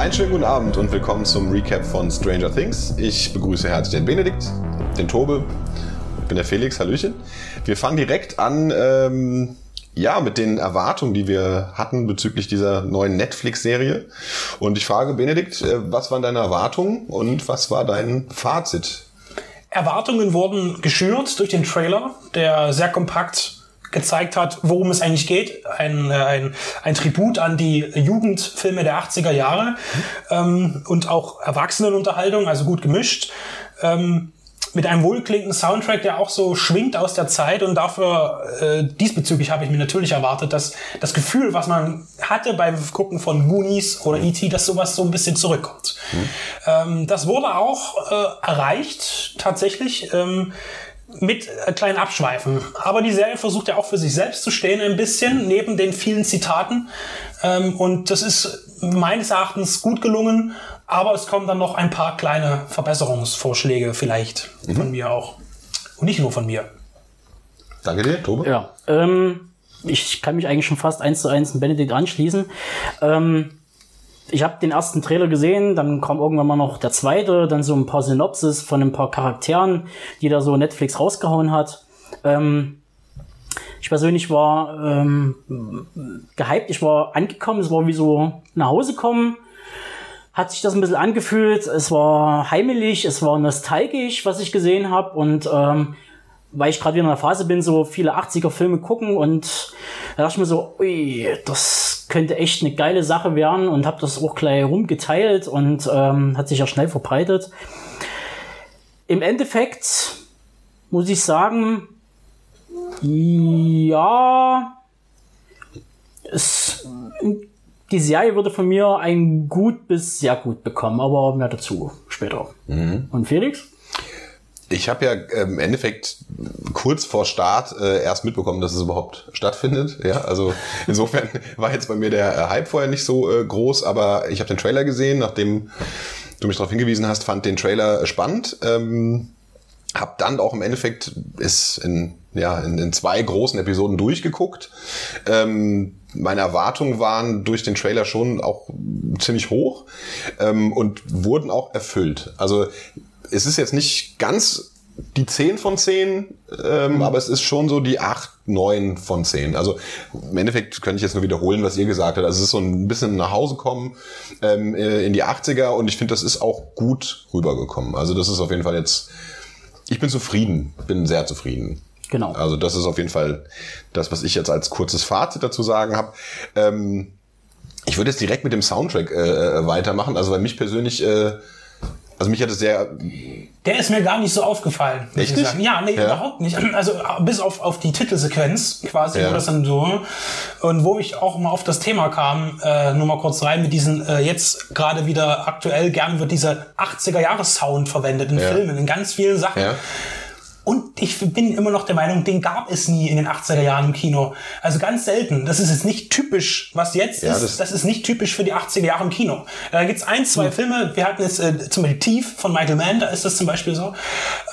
Einen schönen guten Abend und willkommen zum Recap von Stranger Things. Ich begrüße herzlich den Benedikt, den Tobe, ich bin der Felix, Hallöchen. Wir fangen direkt an, ähm, ja, mit den Erwartungen, die wir hatten bezüglich dieser neuen Netflix-Serie. Und ich frage Benedikt, äh, was waren deine Erwartungen und was war dein Fazit? Erwartungen wurden geschürt durch den Trailer, der sehr kompakt gezeigt hat, worum es eigentlich geht. Ein, äh, ein, ein Tribut an die Jugendfilme der 80er Jahre ähm, und auch Erwachsenenunterhaltung, also gut gemischt. Ähm, mit einem wohlklingenden Soundtrack, der auch so schwingt aus der Zeit und dafür äh, diesbezüglich habe ich mir natürlich erwartet, dass das Gefühl, was man hatte beim Gucken von Goonies oder E.T., dass sowas so ein bisschen zurückkommt. Mhm. Ähm, das wurde auch äh, erreicht tatsächlich. Ähm, mit äh, kleinen Abschweifen. Aber die Serie versucht ja auch für sich selbst zu stehen, ein bisschen, neben den vielen Zitaten. Ähm, und das ist meines Erachtens gut gelungen. Aber es kommen dann noch ein paar kleine Verbesserungsvorschläge vielleicht mhm. von mir auch. Und nicht nur von mir. Danke dir, Tobe. Ja, ähm, ich kann mich eigentlich schon fast eins zu eins in Benedikt anschließen. Ähm, ich habe den ersten Trailer gesehen, dann kam irgendwann mal noch der zweite, dann so ein paar Synopsis von ein paar Charakteren, die da so Netflix rausgehauen hat. Ähm, ich persönlich war ähm, gehypt, ich war angekommen, es war wie so nach Hause kommen hat sich das ein bisschen angefühlt. Es war heimelig, es war nostalgisch, was ich gesehen habe. Und ähm, weil ich gerade wieder in der Phase bin, so viele 80er-Filme gucken und da dachte ich mir so, ui, das könnte echt eine geile Sache werden und habe das auch gleich rumgeteilt und ähm, hat sich ja schnell verbreitet. Im Endeffekt muss ich sagen, ja, es die Serie würde von mir ein gut bis sehr gut bekommen, aber mehr dazu später. Mhm. Und Felix? Ich habe ja ähm, im Endeffekt kurz vor Start äh, erst mitbekommen, dass es überhaupt stattfindet. Ja, also insofern war jetzt bei mir der äh, Hype vorher nicht so äh, groß, aber ich habe den Trailer gesehen, nachdem du mich darauf hingewiesen hast, fand den Trailer spannend. Ähm, hab dann auch im Endeffekt ist in ja in, in zwei großen Episoden durchgeguckt. Ähm, meine Erwartungen waren durch den Trailer schon auch ziemlich hoch ähm, und wurden auch erfüllt. Also es ist jetzt nicht ganz die 10 von 10, ähm, mhm. aber es ist schon so die 8, 9 von 10. Also im Endeffekt könnte ich jetzt nur wiederholen, was ihr gesagt habt. Also es ist so ein bisschen nach Hause kommen ähm, äh, in die 80er und ich finde, das ist auch gut rübergekommen. Also das ist auf jeden Fall jetzt, ich bin zufrieden, bin sehr zufrieden. Genau. Also das ist auf jeden Fall das, was ich jetzt als kurzes Fazit dazu sagen habe. Ähm, ich würde jetzt direkt mit dem Soundtrack äh, äh weitermachen. Also bei mich persönlich, äh, also mich hat es sehr. Der ist mir gar nicht so aufgefallen. Echt nicht? Ja, nee, ja. überhaupt nicht. Also bis auf, auf die Titelsequenz quasi, ja. wo das dann so. Und wo ich auch mal auf das Thema kam, äh, nur mal kurz rein mit diesen, äh, jetzt gerade wieder aktuell gern wird dieser 80er-Jahres-Sound verwendet in ja. Filmen, in ganz vielen Sachen. Ja und ich bin immer noch der Meinung, den gab es nie in den 80er Jahren im Kino. Also ganz selten. Das ist jetzt nicht typisch, was jetzt ja, ist. Das, das, ist nicht typisch für die 80er Jahre im Kino. Da gibt's ein, zwei hm. Filme. Wir hatten jetzt äh, zum Beispiel Tief von Michael Mann, da ist das zum Beispiel so.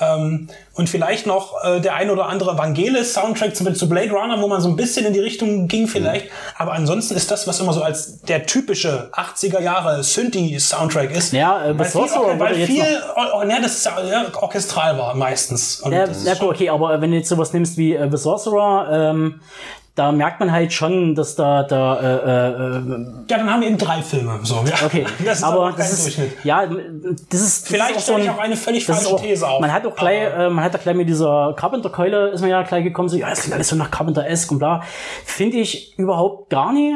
Ähm, und vielleicht noch äh, der ein oder andere Vangelis-Soundtrack zum Beispiel zu Blade Runner, wo man so ein bisschen in die Richtung ging vielleicht. Mhm. Aber ansonsten ist das, was immer so als der typische 80er Jahre Synthi-Soundtrack ist. Ja, äh, weil viel, okay, weil viel oh, oh, ja, das ist, ja, orchestral war meistens. Und ja, ja okay, aber wenn du jetzt sowas nimmst wie äh, The Sorcerer, ähm, da merkt man halt schon, dass da da äh, äh, ja, dann haben wir eben drei Filme. So, ja. Okay, das ist aber das ist ja, das ist vielleicht das ist auch, so ein, auch eine völlig falsche auch, These auf. Man hat auch gleich, äh, man hat da gleich mit dieser Carpenter-Keule ist man ja gleich gekommen, so ja, das klingt alles so nach Carpenter-esque und bla. Finde ich überhaupt gar nicht.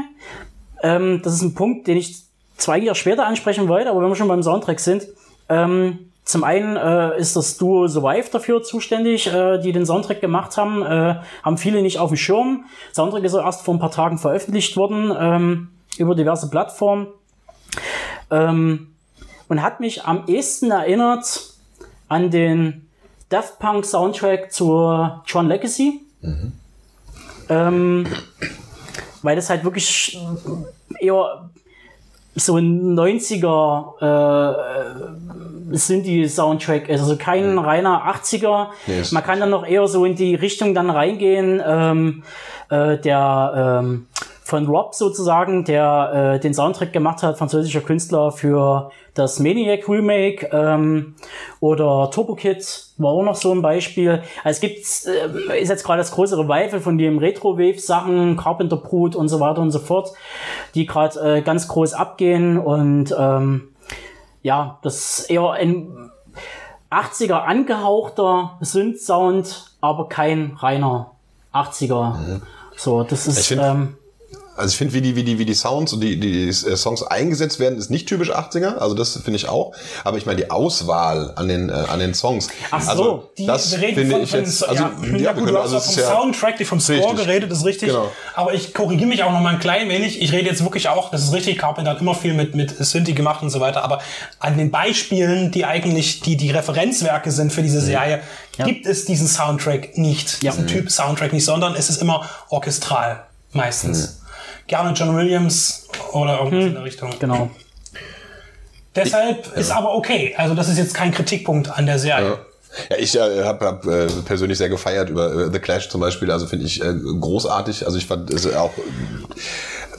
Ähm, das ist ein Punkt, den ich zwei Jahre später ansprechen wollte, aber wenn wir schon beim Soundtrack sind. Ähm, zum einen äh, ist das Duo Survive dafür zuständig, äh, die den Soundtrack gemacht haben. Äh, haben viele nicht auf dem Schirm. Soundtrack ist erst vor ein paar Tagen veröffentlicht worden ähm, über diverse Plattformen. Ähm, und hat mich am ehesten erinnert an den Daft Punk Soundtrack zur John Legacy. Mhm. Ähm, weil das halt wirklich eher so ein 90er äh, sind die Soundtrack, also kein reiner 80er. Yes. Man kann dann noch eher so in die Richtung dann reingehen. Ähm, äh, der ähm, von Rob sozusagen, der äh, den Soundtrack gemacht hat, französischer Künstler für das Maniac Remake ähm, oder Turbo Kid war auch noch so ein Beispiel. Also es gibt äh, ist jetzt gerade das große Revival von dem Retro Wave Sachen, Carpenter Brut und so weiter und so fort, die gerade äh, ganz groß abgehen und ähm, ja, das ist eher ein 80er angehauchter Synth-Sound, aber kein reiner 80er. Mhm. So, das ist. Ähm, also ich finde, wie die, wie die, wie die Sounds und die, die äh, Songs eingesetzt werden, ist nicht typisch 80er. Also das finde ich auch. Aber ich meine, die Auswahl an den, äh, an den Songs. Ach so, also, die, das wir reden finde von, ich jetzt, also, ja, ja, ja, gut, können, du hast also auch es vom ja, Soundtrack, die vom Score Richtig. geredet, ist richtig. Genau. Aber ich korrigiere mich auch noch mal ein klein wenig. Ich rede jetzt wirklich auch, das ist richtig, Carpenter hat immer viel mit, mit Synthi gemacht und so weiter. Aber an den Beispielen, die eigentlich die, die Referenzwerke sind für diese Mhm. Serie, gibt es diesen Soundtrack nicht. Ja. Diesen Typ Soundtrack nicht, sondern es ist immer orchestral. Meistens. Gerne John Williams oder irgendwas in der Richtung. genau. Deshalb ist aber okay. Also das ist jetzt kein Kritikpunkt an der Serie. Ja, ich äh, habe hab, äh, persönlich sehr gefeiert über äh, The Clash zum Beispiel. Also finde ich äh, großartig. Also ich fand es auch.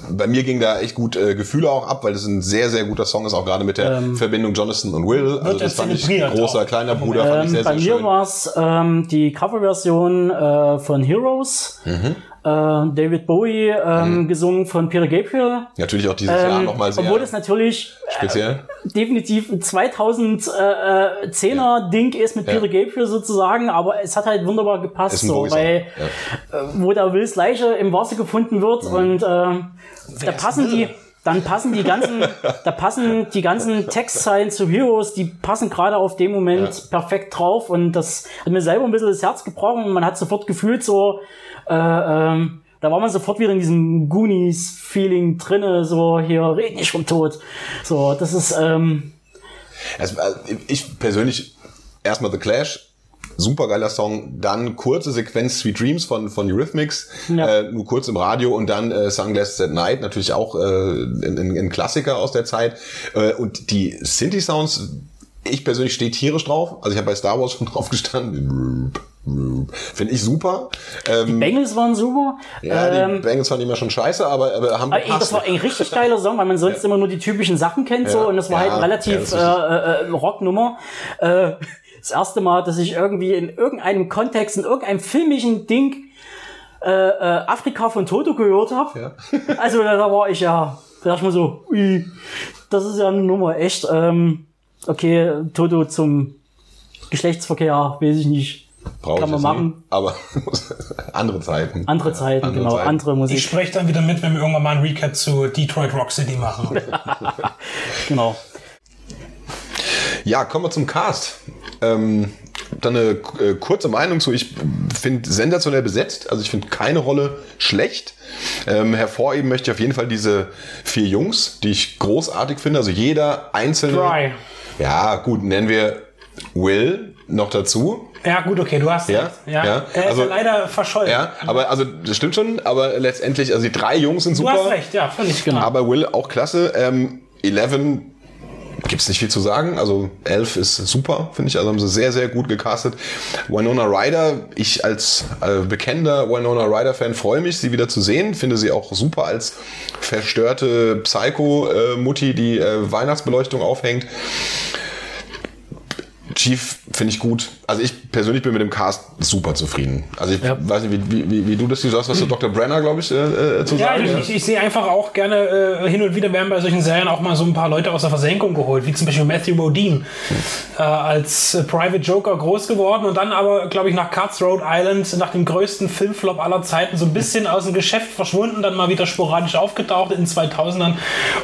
Bei mir ging da echt gut äh, Gefühle auch ab, weil das ein sehr, sehr guter Song ist, auch gerade mit der Verbindung Jonathan und Will. Also Ähm, ja das fand ich großer, auch. kleiner Bruder, fand ich Ähm, sehr, bei sehr mir war es ähm, die Coverversion äh, von Heroes. Mhm. Äh, David Bowie ähm, gesungen von Peter Gabriel. Natürlich auch dieses Jahr Ähm, nochmal sehr obwohl das natürlich speziell. definitiv ein 2010er Ding ist mit Ja. Peter Gabriel sozusagen, aber es hat halt wunderbar gepasst, so, weil Ja. äh, wo da Wills Leiche im Wasser gefunden wird und äh, da passen die? Dann passen die ganzen, da passen die ganzen Textzeilen zu Heroes, die passen gerade auf dem Moment perfekt drauf und das hat mir selber ein bisschen das Herz gebrochen und man hat sofort gefühlt so, äh, ähm, da war man sofort wieder in diesem Goonies-Feeling drinne, so hier, red nicht vom Tod. So, das ist, ähm, also ich persönlich erstmal The Clash. Super geiler Song, dann kurze Sequenz Sweet Dreams von, von Eurythmics, Ja. äh, nur kurz im Radio und dann äh, Sunglasses at Night, natürlich auch äh, ein, ein, Klassiker aus der Zeit. Äh, und die Synthi-Sounds, ich persönlich stehe tierisch drauf, also ich habe bei Star Wars schon drauf gestanden, finde ich super. Ähm, Bengals waren super. ja, die ähm, Bengals fanden immer schon scheiße, aber, aber haben aber das war ein richtig geiler Song, weil man sonst immer nur die typischen Sachen kennt so Ja. und das war Ja, halt eine relativ ja, ist äh, äh, Rocknummer. Äh, das erste Mal, dass ich irgendwie in irgendeinem Kontext, in irgendeinem filmischen Ding äh, äh, Afrika von Toto gehört habe. Ja. Also da war ich ja, da dachte ich mir so, ui, das ist ja eine Nummer, echt. Ähm, okay, Toto zum Geschlechtsverkehr, weiß ich nicht. Brauch kann ich man jetzt nie, machen. aber andere Zeiten. Andere Zeiten, andere genau, Zeiten. andere Musik. Ich spreche dann wieder mit, wenn wir irgendwann mal ein Recap zu Detroit Rock City machen. genau. Ja, kommen wir zum Cast. Ähm, dann eine äh, kurze Meinung zu. Ich finde sensationell besetzt. Also ich finde keine Rolle schlecht. Ähm, hervorheben möchte ich auf jeden Fall diese vier Jungs, die ich großartig finde. Also jeder einzelne. Dry. Ja, gut, nennen wir Will noch dazu. Ja, gut, okay, du hast Ja. Ja, ja. Er ist Also- ja leider verschollen. Ja, aber also das stimmt schon, aber letztendlich, also die drei Jungs sind Du super. hast recht, ja, völlig genau. Aber Will auch klasse. Ähm, Eleven gibt's nicht viel zu sagen. Also Elf ist super, finde ich. Also haben sie sehr, sehr gut gecastet. Winona Ryder, ich als äh, bekennender Winona Ryder-Fan freue mich, sie wieder zu sehen. Finde sie auch super als verstörte Psycho-Mutti, die äh, Weihnachtsbeleuchtung aufhängt. Chief finde ich gut. Also ich persönlich bin mit dem Cast super zufrieden. Also ich Ja. weiß nicht, wie, wie, wie, du das siehst. Du hast was zu Dr. Brenner, glaube ich, äh, äh, zu Ja, sagen. ich, ich, ich sehe einfach auch gerne, äh, hin und wieder werden bei solchen Serien auch mal so ein paar Leute aus der Versenkung geholt, wie zum Beispiel Matthew Modine, äh, als äh, Private Joker groß geworden und dann aber, glaube ich, nach Cutthroat Island, nach dem größten Filmflop aller Zeiten, so ein bisschen aus dem Geschäft verschwunden, dann mal wieder sporadisch aufgetaucht in den 2000ern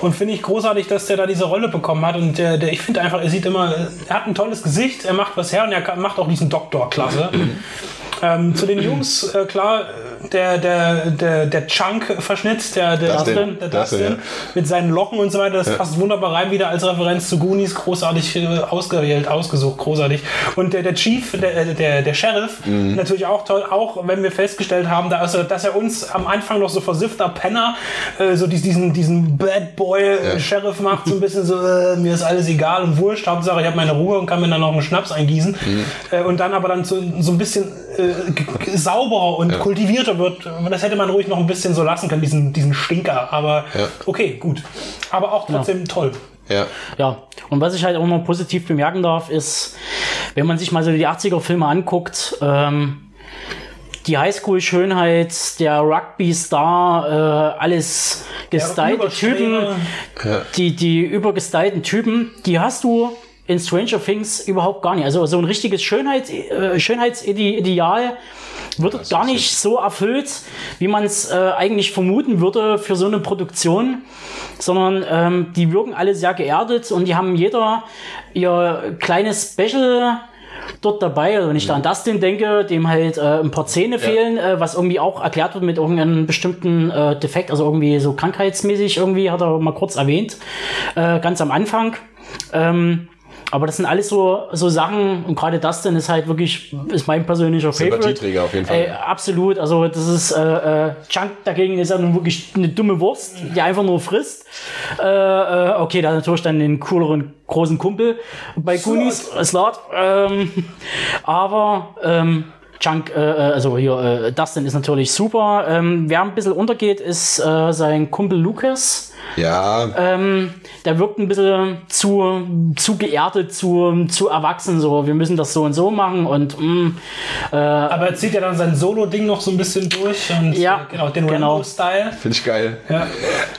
und finde ich großartig, dass der da diese Rolle bekommen hat und der, der ich finde einfach, er sieht immer, er hat ein tolles Gesicht, er macht was her und er kann, macht auch diesen Doktor klasse. Ähm, zu den Jungs, äh, klar, der, der, der, der Chunk-Verschnitt, der, der Dustin. Dustin, der Dustin, Dustin, ja. mit seinen Locken und so weiter, das passt wunderbar rein wieder als Referenz zu Goonies, großartig äh, ausgewählt, ausgesucht, großartig. Und der, der Chief, der, äh, der, der Sheriff, Mhm. natürlich auch toll, auch wenn wir festgestellt haben, dass er, dass er uns am Anfang noch so versiffter Penner, äh, so dies- diesen, diesen Bad Boy äh, Sheriff macht, so ein bisschen so, äh, mir ist alles egal und wurscht, Hauptsache ich habe meine Ruhe und kann mir dann noch einen Schnaps eingießen. Mhm. Äh, und dann aber dann so, so ein bisschen sauberer und kultivierter frischer wird. Das hätte man ruhig noch ein bisschen so lassen können, diesen, diesen Stinker. Aber Ja. okay, gut. Aber auch trotzdem toll. Ja. Ja, und was ich halt auch noch positiv bemerken darf, ist, wenn man sich mal so die 80er-Filme anguckt, ähm, die Highschool-Schönheit, der Rugby-Star, äh, alles gestylte Typen, Überschläge. die, die übergestylten Typen, die hast du in Stranger Things überhaupt gar nicht. Also so ein richtiges Schönheits, äh, Schönheitsideal wird gar nicht so erfüllt, wie man es äh, eigentlich vermuten würde für so eine Produktion, sondern ähm, die wirken alle sehr geerdet und die haben jeder ihr kleines Special dort dabei. Also wenn ich da an Dustin denke, dem halt äh, ein paar Zähne fehlen, äh, was irgendwie auch erklärt wird mit irgendeinem bestimmten äh, Defekt, also irgendwie so krankheitsmäßig irgendwie, hat er mal kurz erwähnt, äh, ganz am Anfang. Ähm, aber das sind alles so, so Sachen und gerade Dustin ist halt wirklich, ist mein persönlicher. Sympathieträger auf jeden Fall. Ey, absolut, also das ist äh, äh, Chunk dagegen ist ja nun wirklich eine dumme Wurst, die einfach nur frisst. Äh, äh, okay, da hat natürlich dann den cooleren großen Kumpel bei Goonies, Slot. Ähm, aber ähm, Chunk, äh, äh, also hier, äh, Dustin ist natürlich super. Ähm, wer ein bisschen untergeht, ist äh, sein Kumpel Lucas. Ja, Ähm, der wirkt ein bisschen zu, zu geerdet, zu, zu erwachsen. So, wir müssen das so und so machen und mm, Aber er zieht ja dann sein Solo-Ding noch so ein bisschen durch. Und, Ja, äh, genau, den genau. Rambo-Style. finde ich geil. Ja.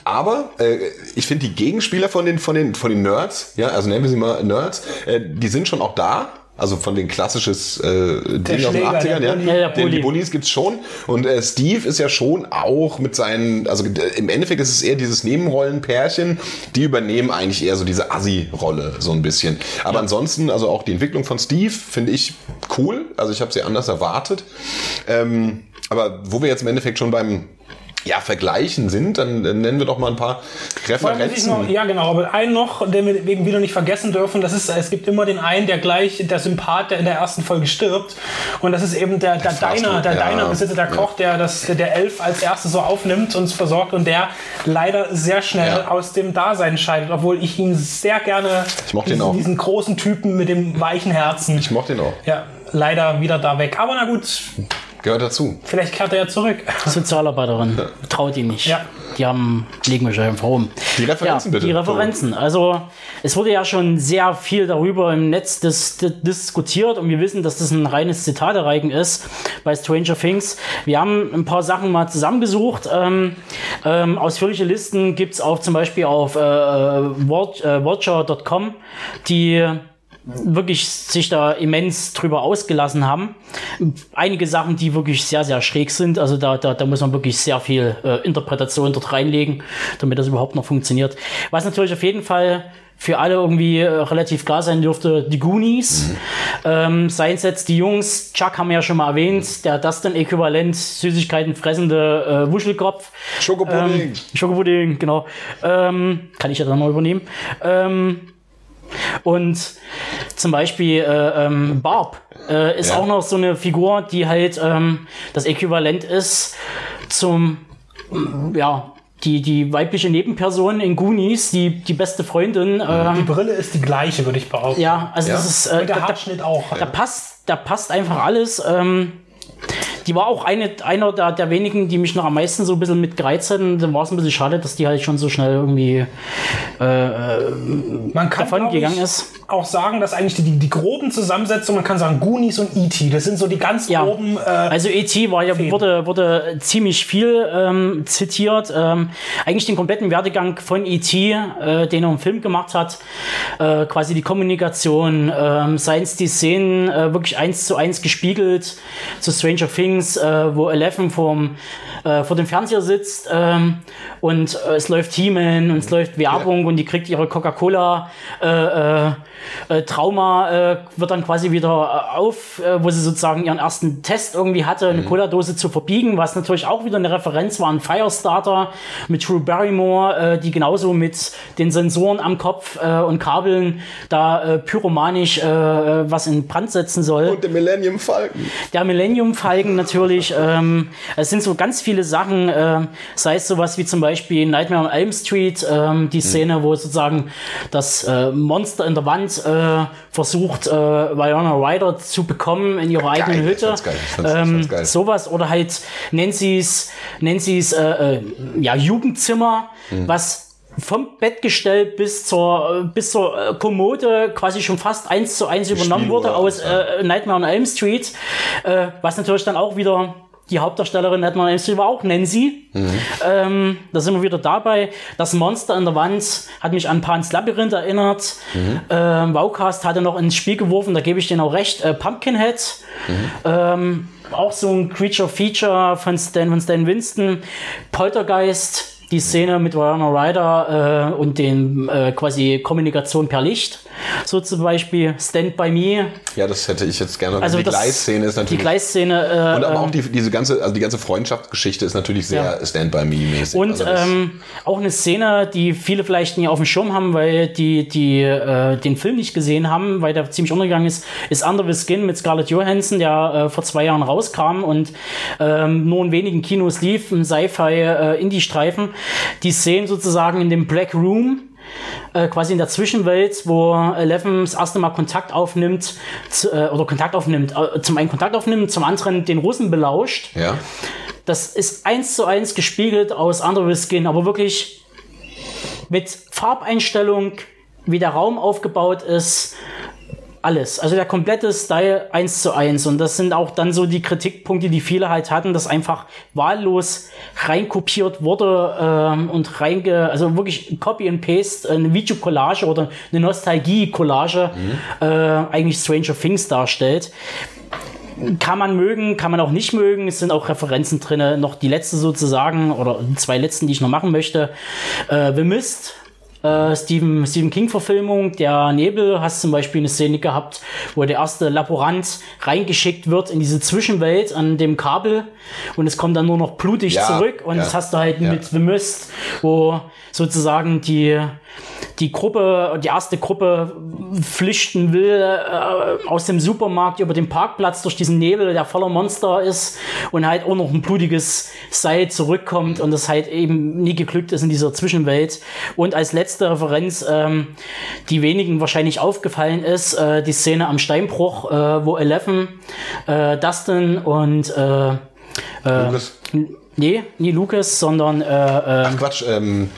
Aber äh, ich finde die Gegenspieler von den, von den, von den Nerds, ja, also nennen wir sie mal Nerds, äh, die sind schon auch da. Also von den klassisches äh, Ding aus den Schläger, 80ern, der ja. Bulli. Ja, Den, die Bulli. Bullies gibt's schon. Und äh, Steve ist ja schon auch mit seinen, also äh, im Endeffekt ist es eher dieses Nebenrollenpärchen, die übernehmen eigentlich eher so diese Assi-Rolle so ein bisschen. Aber ansonsten, also auch die Entwicklung von Steve finde ich cool. Also ich habe sie anders erwartet. Ähm, aber wo wir jetzt im Endeffekt schon beim ja, Vergleichen sind, dann äh, nennen wir doch mal ein paar ich noch, Referenzen. ja, genau, aber einen noch, den wir wegen wieder nicht vergessen dürfen, das ist, es gibt immer den einen, der gleich, der Sympath, der in der ersten Folge stirbt. Und das ist eben der, der Food, der ja. Diner-Besitzer, der Koch, der das, der Elf als erstes so aufnimmt und versorgt und der leider sehr schnell Ja. aus dem Dasein scheidet, obwohl ich ihn sehr gerne, Ich mochte ihn diesen, auch. diesen großen Typen mit dem weichen Herzen. Ich mochte ihn auch. ja, leider wieder da weg. Aber na gut, Gehört dazu. vielleicht kehrt er ja zurück. Sozialarbeiterin. Traut ihn nicht. Ja. Die haben, legen wir schon einfach rum. Die Referenzen ja, bitte. Die Referenzen. Also, es wurde ja schon sehr viel darüber im Netz dis dis diskutiert und wir wissen, dass das ein reines Zitatereigen ist bei Stranger Things. Wir haben ein paar Sachen mal zusammengesucht. Ähm, ähm, ausführliche Listen gibt's auch zum Beispiel auf äh, watch, äh, watcher.com, die wirklich sich da immens drüber ausgelassen haben. Einige Sachen, die wirklich sehr, sehr schräg sind. Also da, da, da muss man wirklich sehr viel äh, Interpretation dort reinlegen, damit das überhaupt noch funktioniert. Was natürlich auf jeden Fall für alle irgendwie äh, relativ klar sein dürfte, die Goonies. Ähm, Science Sets, die Jungs, Chuck haben wir ja schon mal erwähnt, der das dann äquivalent Süßigkeiten fressende äh, Wuschelkopf. Schokopudding. Ähm, Schokopudding, genau. Ähm, kann ich ja dann mal übernehmen. Ähm, und zum Beispiel äh, ähm, Barb äh, ist Ja. auch noch so eine Figur, die halt ähm, das Äquivalent ist zum, ja, die, die weibliche Nebenperson in Goonies, die, die beste Freundin. Die Ähm, Brille ist die gleiche, würde ich behaupten. ja, also Ja. das ist. Äh, Und der da, Haarschnitt auch. da passt, da passt einfach alles. Ähm, die war auch eine, einer der, der wenigen, die mich noch am meisten so ein bisschen mit gereizt hatten. Da war es ein bisschen schade, dass die halt schon so schnell irgendwie Man kann davon gegangen ist. auch sagen, dass eigentlich die, die, groben Zusammensetzungen, man kann sagen Goonies und E.T., das sind so die ganz Ja. groben. Äh, Also E.T. war ja, Fäden. wurde, wurde ziemlich viel ähm, zitiert. Ähm, eigentlich den kompletten Werdegang von E.T., äh, den er im Film gemacht hat, äh, quasi die Kommunikation, ähm, seien es die Szenen äh, wirklich eins zu eins gespiegelt zu Stranger Things, äh, wo Eleven vorm, äh, vor dem Fernseher sitzt ähm, und äh, es läuft He-Man und es läuft Werbung und die kriegt ihre Coca-Cola äh, äh, äh, Trauma wird dann quasi wieder auf, wo sie sozusagen ihren ersten Test irgendwie hatte, eine Cola-Dose zu verbiegen, was natürlich auch wieder eine Referenz war an Firestarter mit Drew Barrymore, die genauso mit den Sensoren am Kopf und Kabeln da pyromanisch was in Brand setzen soll. Und der Millennium Falcon. Der Millennium Falcon natürlich. Ähm, es sind so ganz viele Sachen, äh, sei es sowas wie zum Beispiel Nightmare on Elm Street, ähm, die Szene, wo sozusagen das äh, Monster in der Wand äh, versucht, äh, Viola Ryder zu bekommen in ihrer eigenen Geil, Hütte. fand's- ich ähm, sowas oder halt Nancy's, Nancy's äh, äh, ja, Jugendzimmer, Mhm. was vom Bettgestell bis zur, bis zur äh, Kommode quasi schon fast eins zu eins übernommen wurde wurde, aus äh, Nightmare on Elm Street, äh, was natürlich dann auch wieder die Hauptdarstellerin Nightmare on Elm Street war auch Nancy. Ähm, da sind wir wieder dabei. Das Monster in der Wand hat mich an Pan's Labyrinth erinnert. Ähm, Wowcast hatte noch ins Spiel geworfen, da gebe ich denen auch recht. Äh, Pumpkinhead. Ähm, auch so ein Creature-Feature von Stan, von Stan Winston. Poltergeist. Die Szene mit Winona Ryder äh, und den äh, quasi Kommunikation per Licht. So zum Beispiel Stand By Me. Ja, das hätte ich jetzt gerne. Also die das- Gleisszene ist Die natürlich. Gleisszene. Äh, und aber ähm, auch die, diese ganze, also die ganze Freundschaftsgeschichte ist natürlich sehr Ja. Stand by Me mäßig. Und also ähm, auch eine Szene, die viele vielleicht nie auf dem Schirm haben, weil die, die äh, den Film nicht gesehen haben, weil der ziemlich untergegangen ist, ist Under the Skin mit Scarlett Johansson, der äh, vor zwei Jahren rauskam und ähm, nur in wenigen Kinos lief, ein Sci-Fi-Indie-Streifen. die Szenen sozusagen in dem Black Room, äh, quasi in der Zwischenwelt, wo Eleven das erste Mal Kontakt aufnimmt, zu, äh, oder Kontakt aufnimmt, äh, zum einen Kontakt aufnimmt, zum anderen den Russen belauscht. ja. Das ist eins zu eins gespiegelt aus Under Skin, aber wirklich mit Farbeinstellung, wie der Raum aufgebaut ist, alles. Also der komplette Style eins zu eins. Und das sind auch dann so die Kritikpunkte, die viele halt hatten, dass einfach wahllos reinkopiert wurde ähm, und reinge, also wirklich Copy and Paste, eine Videocollage oder eine Nostalgie-Collage äh, eigentlich Stranger Things darstellt kann man mögen, kann man auch nicht mögen. Es sind auch Referenzen drin. Noch die letzte sozusagen, oder die zwei letzten, die ich noch machen möchte. Äh, The Mist, äh, Stephen, Stephen King-Verfilmung. Der Nebel hast zum Beispiel eine Szene gehabt, wo der erste Laborant reingeschickt wird in diese Zwischenwelt an dem Kabel und es kommt dann nur noch blutig Ja, zurück. Und ja, das hast du halt ja. mit The Mist, wo sozusagen die die Gruppe, die erste Gruppe flüchten will äh, aus dem Supermarkt über den Parkplatz durch diesen Nebel, der voller Monster ist und halt auch noch ein blutiges Seil zurückkommt und das halt eben nie geglückt ist in dieser Zwischenwelt. Und als letzte Referenz, ähm, die wenigen wahrscheinlich aufgefallen ist, äh, die Szene am Steinbruch, äh, wo Eleven, äh, Dustin und äh, Lucas. nee, nie Lucas, sondern äh, äh, Ach Quatsch, ähm,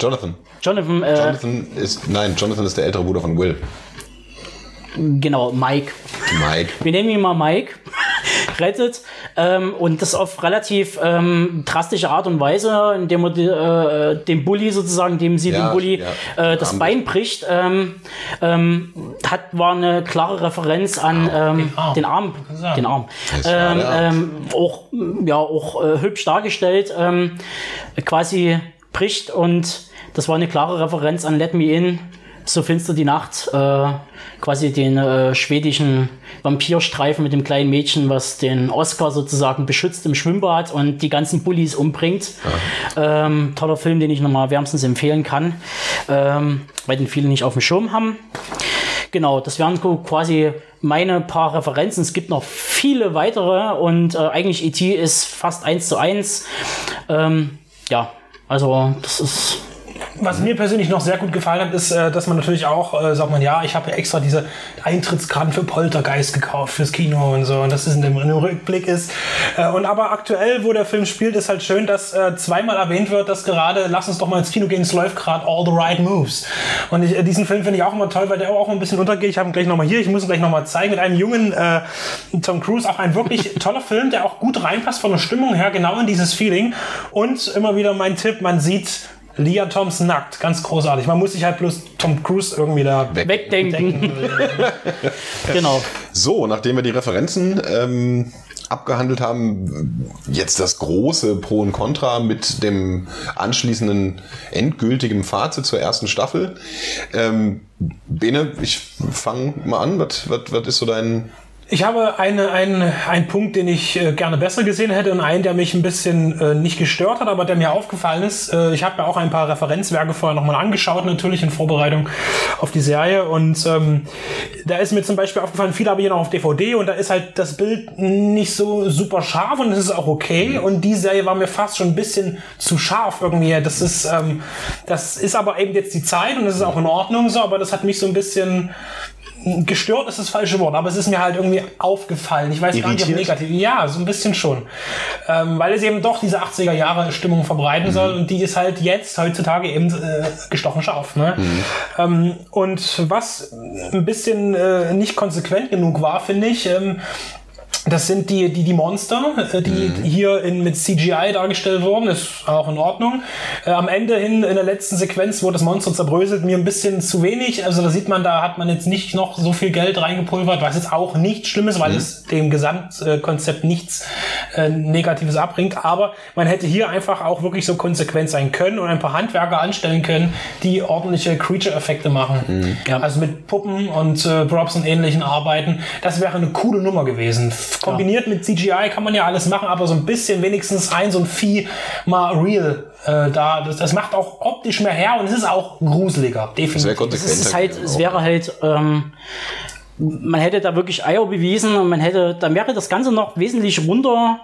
Jonathan. Jonathan, äh, Jonathan ist, nein, Jonathan ist der ältere Bruder von Will. genau, Mike. Mike. wir nennen ihn mal Mike, rettet ähm, und das auf relativ ähm, drastische Art und Weise, indem er äh, dem Bully sozusagen, dem sie Ja, dem Bully ja. äh, das Arm Bein bricht, ähm, ähm, hat war eine klare Referenz an ähm, Arm. den Arm, den Arm, ähm, der Arm. ähm, auch ja auch äh, hübsch dargestellt, ähm, quasi bricht und das war eine klare Referenz an Let Me In. So finster die Nacht, äh, quasi den äh, schwedischen Vampirstreifen mit dem kleinen Mädchen, was den Oscar sozusagen beschützt im Schwimmbad und die ganzen Bullies umbringt. Ähm, toller Film, den ich nochmal wärmstens empfehlen kann, ähm, weil den viele nicht auf dem Schirm haben. Genau, das wären so quasi meine paar Referenzen. Es gibt noch viele weitere und äh, eigentlich E.T. ist fast eins zu eins. Ähm, ja, also das ist Was mir persönlich noch sehr gut gefallen hat, ist, äh, dass man natürlich auch, äh, sagt man, ja, ich habe extra diese Eintrittskarten für Poltergeist gekauft fürs Kino und so und das ist in dem, in dem Rückblick ist. Äh, Und aber aktuell, wo der Film spielt, ist halt schön, dass äh, zweimal erwähnt wird, dass gerade, lass uns doch mal ins Kino gehen, es läuft gerade All the Right Moves. Und ich, äh, diesen Film finde ich auch immer toll, weil der auch ein bisschen untergeht. Ich habe ihn gleich nochmal hier, ich muss ihn gleich nochmal zeigen, mit einem jungen äh, Tom Cruise, auch ein wirklich toller Film, der auch gut reinpasst von der Stimmung her, genau in dieses Feeling. Und immer wieder mein Tipp, man sieht Leah Thompson nackt, ganz großartig. Man muss sich halt bloß Tom Cruise irgendwie da Weg. wegdenken. genau. So, nachdem wir die Referenzen ähm, abgehandelt haben, jetzt das große Pro und Contra mit dem anschließenden endgültigen Fazit zur ersten Staffel. Ähm, Bene, ich fange mal an. Was, was, was ist so dein Ich habe eine, einen, einen Punkt, den ich äh, gerne besser gesehen hätte und einen, der mich ein bisschen äh, nicht gestört hat, aber der mir aufgefallen ist. Äh, ich habe mir auch ein paar Referenzwerke vorher nochmal angeschaut, natürlich in Vorbereitung auf die Serie. Und ähm, da ist mir zum Beispiel aufgefallen, viele habe ich ja noch auf DVD und da ist halt das Bild nicht so super scharf und es ist auch okay. Und die Serie war mir fast schon ein bisschen zu scharf irgendwie. Das ist, ähm, das ist aber eben jetzt die Zeit und das ist auch in Ordnung so, aber das hat mich so ein bisschen gestört ist das falsche Wort, aber es ist mir halt irgendwie aufgefallen. Ich weiß Irritiert? gar nicht, ob negativ. Ja, so ein bisschen schon. Ähm, weil es eben doch diese 80er Jahre Stimmung verbreiten soll und die ist halt jetzt, heutzutage eben äh, gestochen scharf. Ne? Ähm, und was ein bisschen äh, nicht konsequent genug war, finde ich, ähm, das sind die, die, die Monster, äh, die hier in, mit CGI dargestellt wurden. Ist auch in Ordnung. Äh, am Ende hin, in der letzten Sequenz, wo das Monster zerbröselt, mir ein bisschen zu wenig. Also da sieht man, da hat man jetzt nicht noch so viel Geld reingepulvert, was jetzt auch nicht schlimm ist, weil es dem Gesamtkonzept nichts äh, Negatives abbringt. Aber man hätte hier einfach auch wirklich so konsequent sein können und ein paar Handwerker anstellen können, die ordentliche Creature-Effekte machen. Ja. Also mit Puppen und äh, Props und ähnlichen Arbeiten. Das wäre eine coole Nummer gewesen. Kombiniert mit CGI kann man ja alles machen, aber so ein bisschen wenigstens ein so ein Vieh mal real äh, da. Das, das macht auch optisch mehr her und es ist auch gruseliger. Sehr Definitiv. Es konsequent. ist halt, es wäre halt, ähm, man hätte da wirklich Eier bewiesen und man hätte, dann wäre das Ganze noch wesentlich runter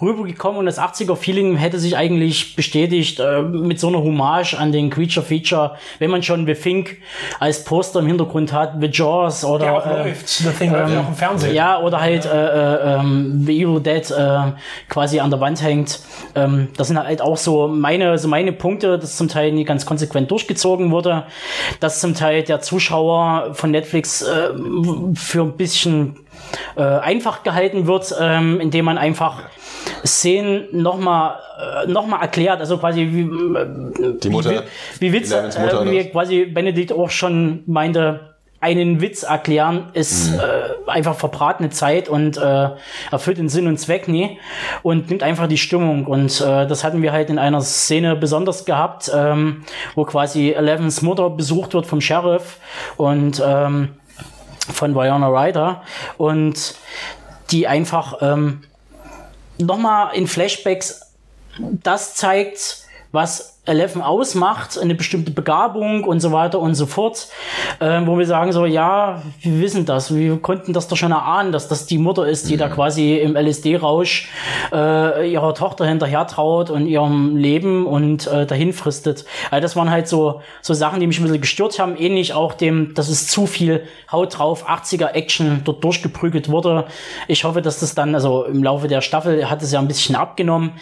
rübergekommen und das 80er-Feeling hätte sich eigentlich bestätigt äh, mit so einer Hommage an den Creature-Feature, wenn man schon The Fink als Poster im Hintergrund hat, The Jaws oder Der auch äh, läuft. The Thing läuft ja auch im Fernsehen. ja, oder halt äh, äh, ähm, The Evil Dead äh, quasi an der Wand hängt. Ähm, das sind halt auch so meine, so meine Punkte, dass zum Teil nicht ganz konsequent durchgezogen wurde, dass zum Teil der Zuschauer von Netflix äh, für ein bisschen äh, einfach gehalten wird, ähm, indem man einfach Szenen nochmal äh, noch mal erklärt, also quasi wie, äh, Die Mutter. wie, wie Witz, äh, wie quasi Benedikt auch schon meinte, einen Witz erklären ist Mhm. äh, einfach verbratene Zeit und äh, erfüllt den Sinn und Zweck nie und nimmt einfach die Stimmung und äh, das hatten wir halt in einer Szene besonders gehabt, ähm, wo quasi Elevens Mutter besucht wird vom Sheriff und ähm, von Viola Ryder. Und die einfach ähm, nochmal in Flashbacks das zeigt, was Eleven ausmacht, eine bestimmte Begabung und so weiter und so fort, äh, wo wir sagen so, ja, wir wissen das, wir konnten das doch schon erahnen, dass das die Mutter ist, die da quasi im LSD-Rausch äh, ihrer Tochter hinterher traut und ihrem Leben und äh, dahin fristet. Also das waren halt so, so Sachen, die mich ein bisschen gestört haben, ähnlich auch dem, dass es zu viel Haut drauf, 80er Action dort durchgeprügelt wurde. Ich hoffe, dass das dann, also im Laufe der Staffel hat es ja ein bisschen abgenommen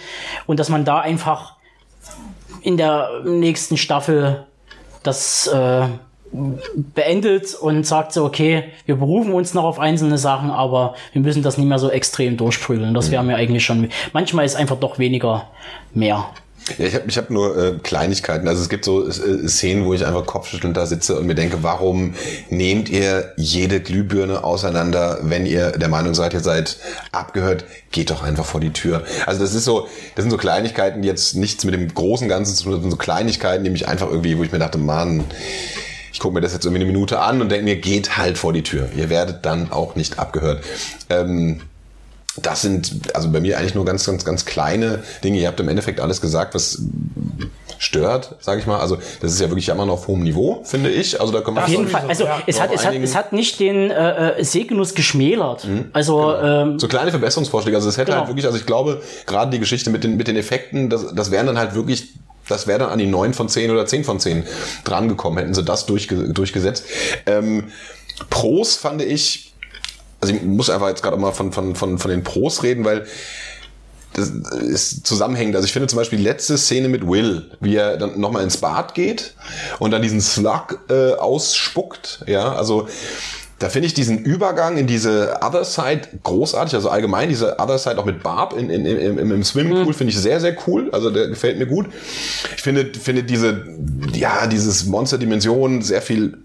und dass man da einfach in der nächsten Staffel das äh, beendet und sagt so, okay, wir berufen uns noch auf einzelne Sachen, aber wir müssen das nicht mehr so extrem durchprügeln. Das wäre mir eigentlich schon, manchmal ist einfach doch weniger mehr. Ja, ich habe ich hab nur äh, Kleinigkeiten. Also es gibt so äh, Szenen, wo ich einfach kopfschüttelnd da sitze und mir denke, warum nehmt ihr jede Glühbirne auseinander, wenn ihr der Meinung seid, ihr seid abgehört, geht doch einfach vor die Tür. Also das ist so, das sind so Kleinigkeiten, die jetzt nichts mit dem großen Ganzen zu tun haben, so Kleinigkeiten, die mich einfach irgendwie, wo ich mir dachte, Mann, ich gucke mir das jetzt irgendwie eine Minute an und denke mir, geht halt vor die Tür. Ihr werdet dann auch nicht abgehört. Ähm, das sind also bei mir eigentlich nur ganz, ganz, ganz kleine Dinge. Ihr habt im Endeffekt alles gesagt, was stört, sage ich mal. Also das ist ja wirklich immer noch auf hohem Niveau, finde ich. Also da können wir Auf jeden Fall. Also es hat, es hat, es hat nicht den äh, äh, Sehgenuss geschmälert. Also ähm, so kleine Verbesserungsvorschläge. Also es hätte Genau. halt wirklich, also ich glaube, gerade die Geschichte mit den, mit den Effekten, das, das wären dann halt wirklich, das wäre dann an die 9 von 10 oder 10 von 10 drangekommen, hätten sie das durchge durchgesetzt. Ähm, Pros fand ich, also ich muss einfach jetzt gerade auch mal von, von, von, von den Pros reden, weil das ist zusammenhängend. Also ich finde zum Beispiel die letzte Szene mit Will, wie er dann nochmal ins Bad geht und dann diesen Slug äh, ausspuckt. Ja, also da finde ich diesen Übergang in diese Other Side großartig. Also allgemein diese Other Side auch mit Barb in, in, im, im, im Swimmingpool finde ich sehr, sehr cool. Also der gefällt mir gut. Ich finde, finde diese, ja, dieses Monster-Dimension sehr viel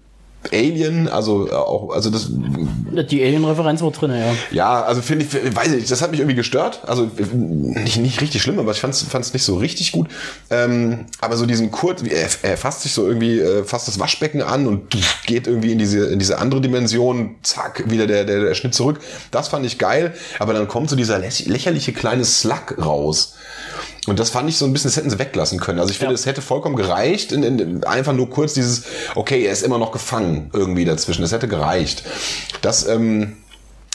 Alien, also äh, auch, also das. Die Alien-Referenz war drin, ja. Ja, also finde ich, weiß ich, das hat mich irgendwie gestört. Also äh, nicht, nicht richtig schlimm, aber ich fand es nicht so richtig gut. Ähm, aber so diesen Kurt, er, er fasst sich so irgendwie, äh, fasst das Waschbecken an und geht irgendwie in diese, in diese andere Dimension, zack, wieder der, der, der Schnitt zurück. Das fand ich geil, aber dann kommt so dieser lächerliche kleine Slug raus. Und das fand ich so ein bisschen, das hätten sie weglassen können. Also ich finde, ja. es hätte vollkommen gereicht, in, in, einfach nur kurz dieses, okay, er ist immer noch gefangen irgendwie dazwischen. Das hätte gereicht. Das, ähm,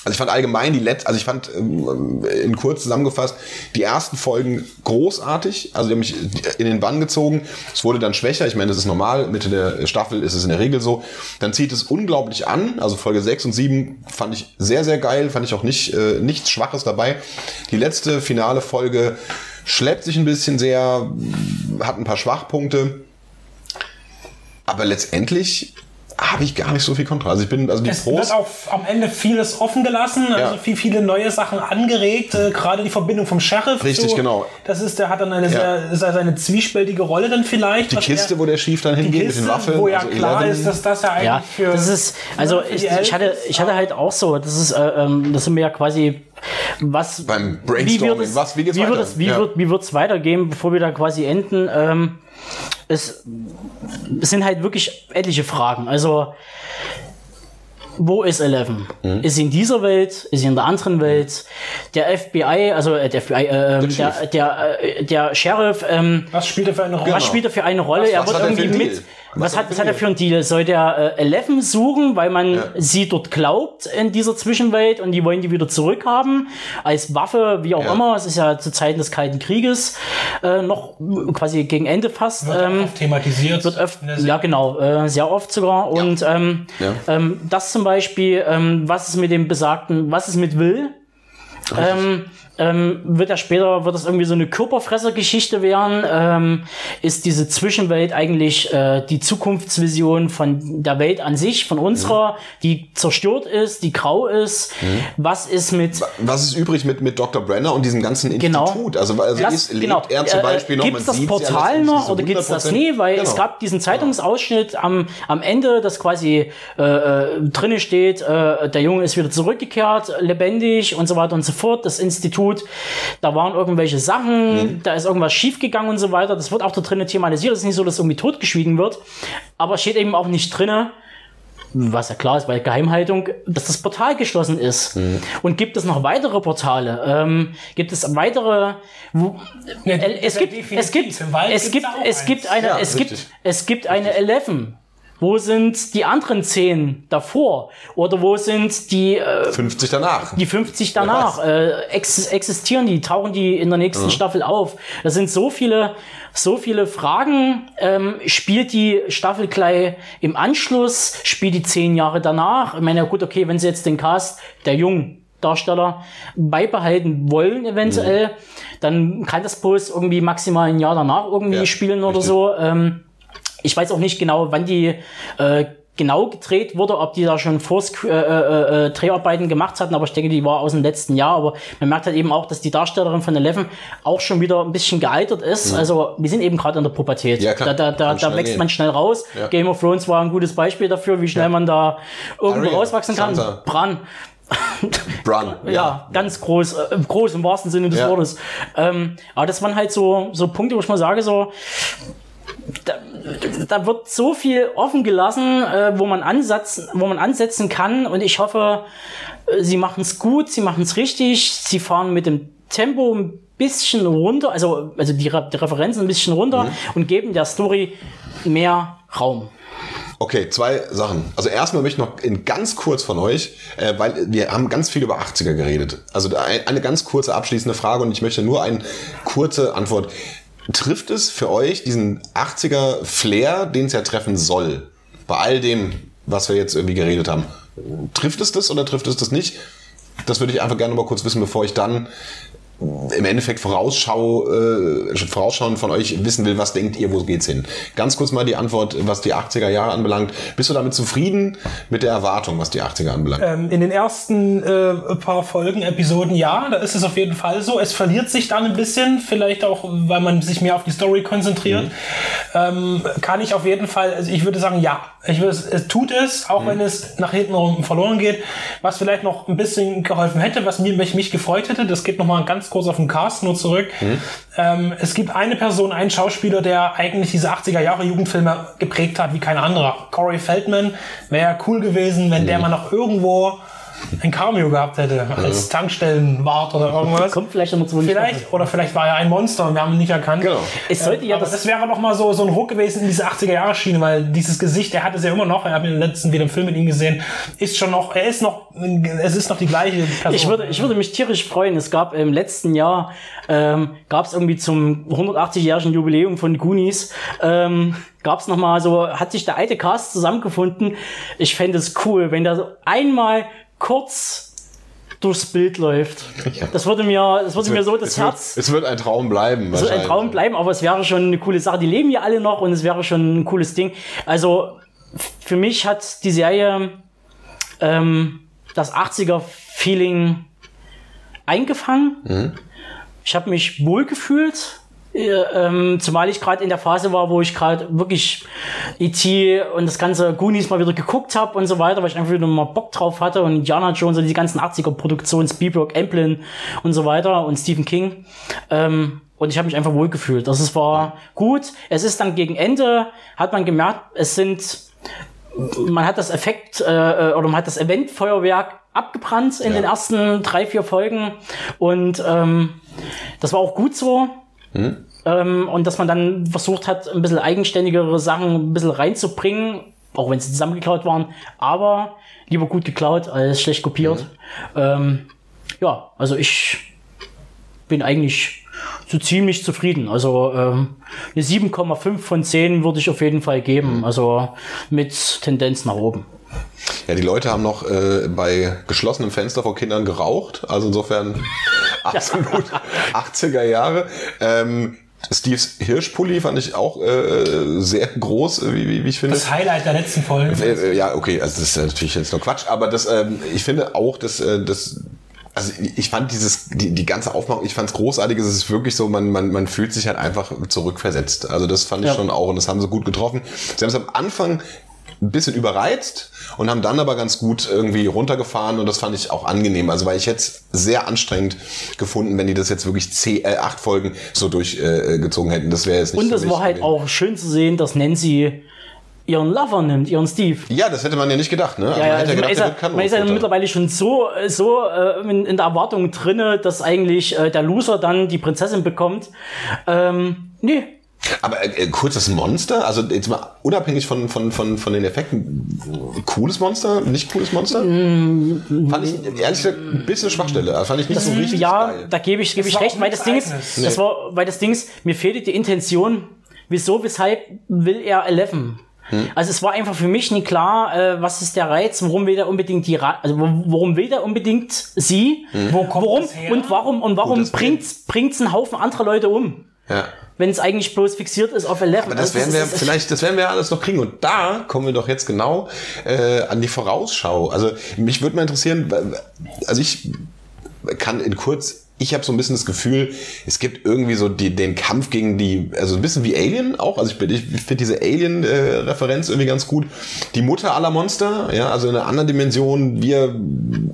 also ich fand allgemein die letzte, also ich fand ähm, in kurz zusammengefasst die ersten Folgen großartig, also die haben mich in den Bann gezogen. Es wurde dann schwächer, ich meine, das ist normal, Mitte der Staffel ist es in der Regel so. Dann zieht es unglaublich an, also Folge 6 und 7 fand ich sehr, sehr geil, fand ich auch nicht, äh, nichts Schwaches dabei. Die letzte finale Folge schleppt sich ein bisschen sehr, hat ein paar Schwachpunkte. Aber letztendlich habe ich gar nicht so viel Kontrolle. Also ich bin, also die es Pros. wird auch am Ende vieles offen gelassen, also ja. viel, viele neue Sachen angeregt, äh, gerade die Verbindung vom Sheriff. Richtig, zu, genau. Das ist, der hat dann eine ja. sehr, seine zwiespältige Rolle dann vielleicht. Die Kiste, er, wo der Schief dann hingeht mit den Waffeln. Wo ja also klar 11. ist, dass das ja eigentlich ja, für. Das ist, also ich, ich, hatte, ich hatte halt auch so, das ist, äh, ähm, das sind mir ja quasi was beim Brainstorming, wie wird es, was, wie geht's wie weiter? Wird es, wie, ja. wird, wie wird's weitergehen, bevor wir da quasi enden? Ähm, es, es sind halt wirklich etliche Fragen. Also wo ist Eleven? Mhm. Ist sie in dieser Welt? Ist sie in der anderen Welt? Der FBI, also äh, der FBI, äh, ähm, der, der, äh, der Sheriff, ähm, was spielt er für eine Rolle? Was spielt er für eine Rolle? Was, er wird irgendwie mit. Was, hat, was hat er für ein Deal? Soll der äh, Eleven suchen, weil man ja. sie dort glaubt in dieser Zwischenwelt und die wollen die wieder zurückhaben als Waffe, wie auch ja. immer. Es ist ja zu Zeiten des Kalten Krieges äh, noch quasi gegen Ende fast. Wird ähm, oft thematisiert. Wird öfter, ja genau, äh, sehr oft sogar. Und ähm, ähm, das zum Beispiel, ähm, was ist mit dem besagten, was ist mit Will? Ähm, ähm, wird ja später, wird das irgendwie so eine Körperfresser-Geschichte werden? Ähm, ist diese Zwischenwelt eigentlich äh, die Zukunftsvision von der Welt an sich, von unserer, mhm. die zerstört ist, die grau ist? Mhm. Was ist mit... Was ist übrig mit, mit Dr. Brenner und diesem ganzen genau. Institut? Also, also das, ist, lebt genau. er zum äh, Beispiel äh, noch? Gibt das Portal noch oder gibt es das nie? Weil genau. es gab diesen Zeitungsausschnitt am, am Ende, das quasi äh, äh, drinne steht, äh, der Junge ist wieder zurückgekehrt, lebendig und so weiter und so fort. Das Institut tut. Da waren irgendwelche Sachen, mhm. da ist irgendwas schiefgegangen und so weiter. Das wird auch da drinnen thematisiert. Es ist nicht so, dass irgendwie totgeschwiegen wird. Aber steht eben auch nicht drinnen, was ja klar ist bei Geheimhaltung, dass das Portal geschlossen ist. Mhm. Und gibt es noch weitere Portale? Ähm, gibt es weitere? Wo, ja, äh, es, gibt, es gibt, es gibt, es gibt eine, ja, es gibt, es gibt eine Eleven. Wo sind die anderen zehn davor? Oder wo sind die äh, 50 danach? Die 50 danach. Äh, ex existieren die? Tauchen die in der nächsten mhm. Staffel auf? Das sind so viele, so viele Fragen. Ähm, spielt die Staffel gleich im Anschluss? Spielt die zehn Jahre danach? Ich meine, ja gut, okay, wenn sie jetzt den Cast der jungen Darsteller beibehalten wollen, eventuell, mhm. dann kann das bloß irgendwie maximal ein Jahr danach irgendwie ja, spielen oder richtig. so. Ähm, ich weiß auch nicht genau, wann die äh, genau gedreht wurde, ob die da schon vor äh, äh, äh, Dreharbeiten gemacht hatten, aber ich denke, die war aus dem letzten Jahr. Aber man merkt halt eben auch, dass die Darstellerin von Eleven auch schon wieder ein bisschen gealtert ist. Mhm. Also wir sind eben gerade in der Pubertät. Ja, klar. Da, da, da, da wächst gehen. man schnell raus. Ja. Game of Thrones war ein gutes Beispiel dafür, wie schnell ja. man da irgendwo Aria, rauswachsen kann. Sansa. Bran. Brun. ja, ja, ganz groß, äh, groß im wahrsten Sinne des ja. Wortes. Ähm, aber das waren halt so, so Punkte, wo ich mal sage, so, da, da wird so viel offen gelassen, äh, wo man ansetzen, wo man ansetzen kann. Und ich hoffe, äh, sie machen es gut, sie machen es richtig, sie fahren mit dem Tempo ein bisschen runter, also, also die, Re die Referenzen ein bisschen runter mhm. und geben der Story mehr Raum. Okay, zwei Sachen. Also erstmal möchte ich noch in ganz kurz von euch, äh, weil wir haben ganz viel über 80er geredet. Also eine ganz kurze abschließende Frage und ich möchte nur eine kurze Antwort. Trifft es für euch diesen 80er Flair, den es ja treffen soll? Bei all dem, was wir jetzt irgendwie geredet haben. Trifft es das oder trifft es das nicht? Das würde ich einfach gerne mal kurz wissen, bevor ich dann im Endeffekt Vorausschau, äh, Vorausschauend von euch wissen will, was denkt ihr, wo geht's hin? Ganz kurz mal die Antwort, was die 80er Jahre anbelangt. Bist du damit zufrieden mit der Erwartung, was die 80er anbelangt? Ähm, in den ersten äh, paar Folgen, Episoden, ja, da ist es auf jeden Fall so. Es verliert sich dann ein bisschen, vielleicht auch, weil man sich mehr auf die Story konzentriert. Mhm. Ähm, kann ich auf jeden Fall, also ich würde sagen, ja. Ich würde, es tut es, auch mhm. wenn es nach hinten verloren geht. Was vielleicht noch ein bisschen geholfen hätte, was mir, mich, mich gefreut hätte, das geht nochmal ganz ganz kurz auf den Cast nur zurück. Mhm. Ähm, es gibt eine Person, einen Schauspieler, der eigentlich diese 80er Jahre Jugendfilme geprägt hat wie kein anderer. Corey Feldman wäre cool gewesen, wenn mhm. der mal noch irgendwo ein Cameo gehabt hätte, als Tankstellenwart oder irgendwas. Kommt vielleicht immer zu Vielleicht, oder vielleicht war er ein Monster und wir haben ihn nicht erkannt. Genau. Es sollte ja das, das wäre noch mal so, so ein Hook gewesen in diese 80er-Jahre-Schiene, weil dieses Gesicht, der hat es ja immer noch, ich habe den letzten wieder im Film mit ihm gesehen, ist schon noch, er ist noch, es ist noch die gleiche Person. Ich würde, ich würde mich tierisch freuen. Es gab im letzten Jahr, ähm, gab es irgendwie zum 180-jährigen Jubiläum von Goonies, ähm, gab es nochmal so, hat sich der alte Cast zusammengefunden. Ich fände es cool, wenn da so einmal kurz durchs Bild läuft. Ja. Das würde mir, das würde mir so das es Herz. Wird, es wird ein Traum bleiben. Es wird ein Traum bleiben, aber es wäre schon eine coole Sache. Die leben ja alle noch und es wäre schon ein cooles Ding. Also für mich hat die Serie ähm, das 80er-Feeling eingefangen. Mhm. Ich habe mich wohlgefühlt ähm, zumal ich gerade in der Phase war, wo ich gerade wirklich E.T. und das ganze Goonies mal wieder geguckt habe und so weiter, weil ich einfach wieder mal Bock drauf hatte und Indiana Jones und die ganzen 80er-Produktionen, Spielberg, Amblin und so weiter und Stephen King. Ähm, und ich habe mich einfach wohlgefühlt. Das ist, war gut. Es ist dann gegen Ende, hat man gemerkt, es sind, man hat das Effekt äh, oder man hat das Eventfeuerwerk abgebrannt in ja. den ersten drei, vier Folgen. Und ähm, das war auch gut so. Hm? Ähm, und dass man dann versucht hat, ein bisschen eigenständigere Sachen ein bisschen reinzubringen, auch wenn sie zusammengeklaut waren, aber lieber gut geklaut als schlecht kopiert. Mhm. Ähm, ja, also ich bin eigentlich so ziemlich zufrieden. Also ähm, eine 7,5 von 10 würde ich auf jeden Fall geben. Mhm. Also mit Tendenz nach oben. Ja, die Leute haben noch äh, bei geschlossenem Fenster vor Kindern geraucht. Also insofern absolut 80er Jahre. Ähm, Steves Hirschpulli fand ich auch äh, sehr groß, wie, wie, wie ich finde. Das Highlight der letzten Folge. Äh, äh, ja, okay, also das ist natürlich jetzt nur Quatsch, aber das, ähm, ich finde auch, dass äh, das also ich fand dieses, die, die ganze Aufmachung, ich fand es großartig, es ist wirklich so, man, man, man fühlt sich halt einfach zurückversetzt. Also das fand ich ja. schon auch und das haben sie gut getroffen. Sie haben es am Anfang ein bisschen überreizt und haben dann aber ganz gut irgendwie runtergefahren und das fand ich auch angenehm. Also weil ich jetzt sehr anstrengend gefunden, wenn die das jetzt wirklich zehn, äh, acht Folgen so durchgezogen äh, hätten. Das wäre jetzt nicht Und es war halt auch schön zu sehen, dass Nancy ihren Lover nimmt, ihren Steve. Ja, das hätte man ja nicht gedacht, ne? Also ja, ja, man, also gedacht, man, ist ja, man ist ja mittlerweile schon so, so äh, in, in, der Erwartung drinne, dass eigentlich äh, der Loser dann die Prinzessin bekommt. Ähm, nee, aber äh, äh, kurzes Monster, also jetzt mal unabhängig von, von, von, von den Effekten, cooles Monster, nicht cooles Monster? Mm, fand ich ehrlich gesagt ein bisschen Schwachstelle. Fand ich nicht das, so richtig Ja, geil. da gebe ich, gebe ich recht, weil das Ding ist, nee. das war, weil das Ding ist, mir fehlte die Intention, wieso, weshalb will er Eleven? Hm. Also es war einfach für mich nicht klar, äh, was ist der Reiz, warum will er unbedingt die, Ra also warum will er unbedingt sie, hm. Wo kommt warum und warum und warum bringt bringt's einen Haufen anderer Leute um? Ja wenn es eigentlich bloß fixiert ist auf 11. Aber das also werden wir vielleicht, das werden wir alles noch kriegen. Und da kommen wir doch jetzt genau äh, an die Vorausschau. Also mich würde mal interessieren, also ich kann in kurz ich habe so ein bisschen das Gefühl, es gibt irgendwie so die, den Kampf gegen die, also ein bisschen wie Alien auch. Also ich, ich finde diese Alien-Referenz irgendwie ganz gut. Die Mutter aller Monster, ja, also in einer anderen Dimension. Wir,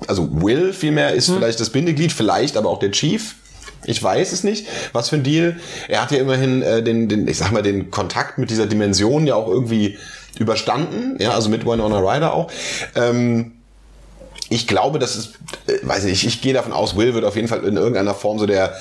also Will vielmehr ist hm. vielleicht das Bindeglied, vielleicht aber auch der Chief. Ich weiß es nicht, was für ein Deal. Er hat ja immerhin äh, den, den, ich sag mal, den Kontakt mit dieser Dimension ja auch irgendwie überstanden, ja, also mit Winona Ryder auch. Ähm, ich glaube, das ist, äh, weiß nicht, ich gehe davon aus, Will wird auf jeden Fall in irgendeiner Form so der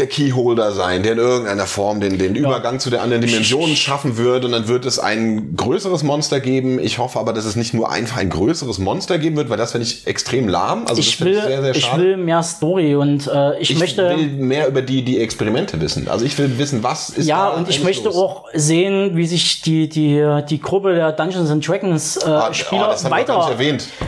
der Keyholder sein, der in irgendeiner Form den, den Übergang zu der anderen Dimension schaffen wird und dann wird es ein größeres Monster geben. Ich hoffe aber, dass es nicht nur einfach ein größeres Monster geben wird, weil das finde ich extrem lahm. Also ich will, ich sehr, sehr ich will mehr Story und äh, ich, ich möchte. will mehr über die, die Experimente wissen. Also ich will wissen, was ist ja, und ich möchte los? auch sehen, wie sich die, die, die Gruppe der Dungeons and Dragons äh, Ah, Spieler oh, wir gar weiter,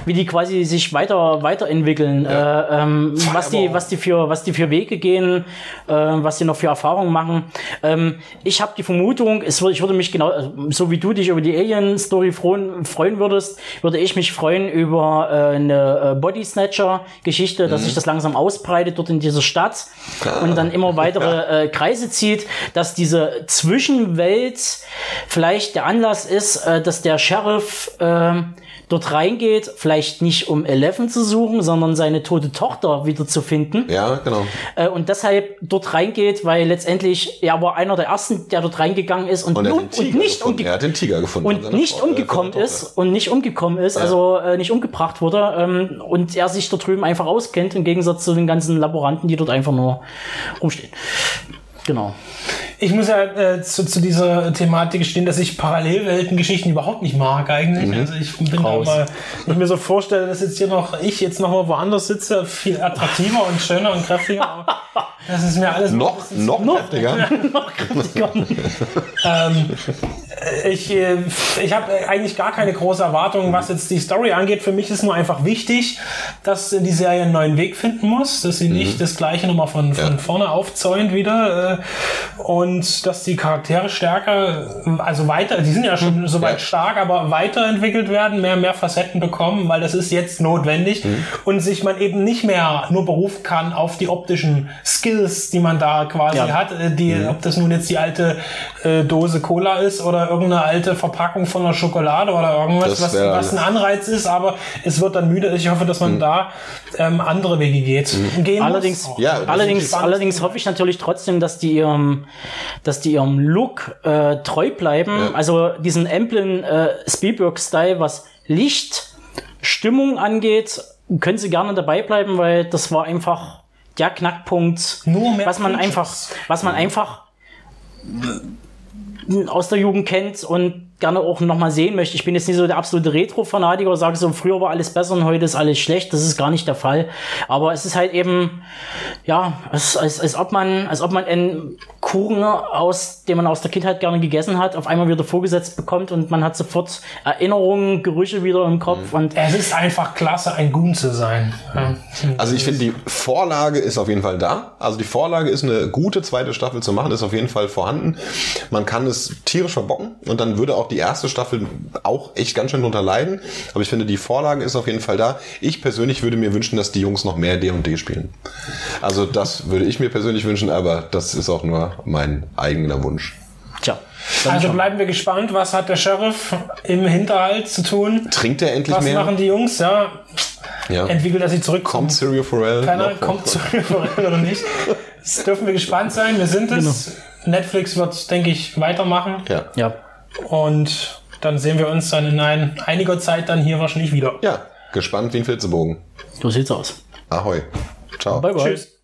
wie die quasi sich weiter weiterentwickeln, äh, ähm, was die, was die für, was die für Wege gehen, äh, was sie noch für Erfahrungen machen. Ähm, ich habe die Vermutung, es würde, ich würde mich genau, äh, so wie du dich über die Alien-Story freuen, freuen würdest, würde ich mich freuen über äh, eine äh, Body Snatcher-Geschichte, Mhm. dass sich das langsam ausbreitet dort in dieser Stadt und dann immer weitere äh, Kreise zieht, dass diese Zwischenwelt vielleicht der Anlass ist, äh, dass der Sheriff äh, dort reingeht, vielleicht nicht um Eleven zu suchen, sondern seine tote Tochter wieder zu finden. Ja, genau. Äh, und deshalb dort reingeht, weil letztendlich er war einer der ersten, der dort reingegangen ist und, Und Tiger und nicht gefunden. umge Er hat den Tiger gefunden. und nicht Frau- äh, umgekommen ist und nicht umgekommen ist, also äh, nicht umgebracht wurde ähm, und er sich dort drüben einfach auskennt im Gegensatz zu den ganzen Laboranten, die dort einfach nur rumstehen. Genau. Ich muss ja äh, zu, zu dieser Thematik stehen, dass ich Parallelweltengeschichten überhaupt nicht mag eigentlich. Also ich bin da Raus. mal, wenn ich mir so vorstelle, dass jetzt hier noch ich jetzt noch mal woanders sitze, viel attraktiver und schöner und kräftiger. aber Das ist mir alles Noch, noch, heftiger. ähm, ich äh, ich habe eigentlich gar keine große Erwartung, was jetzt die Story angeht. Für mich ist nur einfach wichtig, dass die Serie einen neuen Weg finden muss, dass sie nicht das gleiche nochmal von, von vorne aufzäunt wieder äh, und dass die Charaktere stärker, also weiter, die sind ja schon soweit Ja. stark, aber weiterentwickelt werden, mehr mehr Facetten bekommen, weil das ist jetzt notwendig und sich man eben nicht mehr nur berufen kann auf die optischen Skills, die man da quasi Ja. hat, äh, die, Mhm. ob das nun jetzt die alte äh, Dose Cola ist oder irgendeine alte Verpackung von einer Schokolade oder irgendwas, was, was ein Anreiz ist, aber es wird dann müde. Ich hoffe, dass Mhm. man da ähm, andere Wege geht. Gehen Allerdings, muss. Ja, allerdings, allerdings hoffe ich natürlich trotzdem, dass die ihrem, dass die ihrem Look äh, treu bleiben. Ja. Also diesen Emblem äh, Spielberg-Style, was Licht, Stimmung angeht, können sie gerne dabei bleiben, weil das war einfach der Knackpunkt, Nur mehr was man Features. einfach, was man einfach aus der Jugend kennt und gerne auch nochmal sehen möchte. Ich bin jetzt nicht so der absolute Retro-Fanatiker und sage so, früher war alles besser und heute ist alles schlecht. Das ist gar nicht der Fall. Aber es ist halt eben, ja, als, als, als ob man, als ob man einen Kuchen aus, den man aus der Kindheit gerne gegessen hat, auf einmal wieder vorgesetzt bekommt und man hat sofort Erinnerungen, Gerüche wieder im Kopf und Es ist einfach klasse, ein Goon zu sein. Ja. Also ich finde, die Vorlage ist auf jeden Fall da. Also die Vorlage ist eine gute zweite Staffel zu machen, ist auf jeden Fall vorhanden. Man kann es tierisch verbocken und dann würde auch die erste Staffel auch echt ganz schön drunter leiden. Aber ich finde, die Vorlage ist auf jeden Fall da. Ich persönlich würde mir wünschen, dass die Jungs noch mehr D&D spielen. Also das würde ich mir persönlich wünschen, aber das ist auch nur mein eigener Wunsch. tja. Also bleiben wir gespannt, was hat der Sheriff im Hinterhalt zu tun? Trinkt er endlich Was mehr? machen die Jungs? Ja, ja. entwickelt er sich zurück Kommt Serial Pharrell? Keiner kommt zu oder nicht. Das dürfen wir gespannt sein. Wir sind es. Netflix wird, denke ich, weitermachen. Ja. Ja. Und dann sehen wir uns dann in ein, einiger Zeit dann hier wahrscheinlich wieder. ja, gespannt wie ein Flitzebogen. So sieht's aus. Ahoi. Ciao. Bye bye. Tschüss.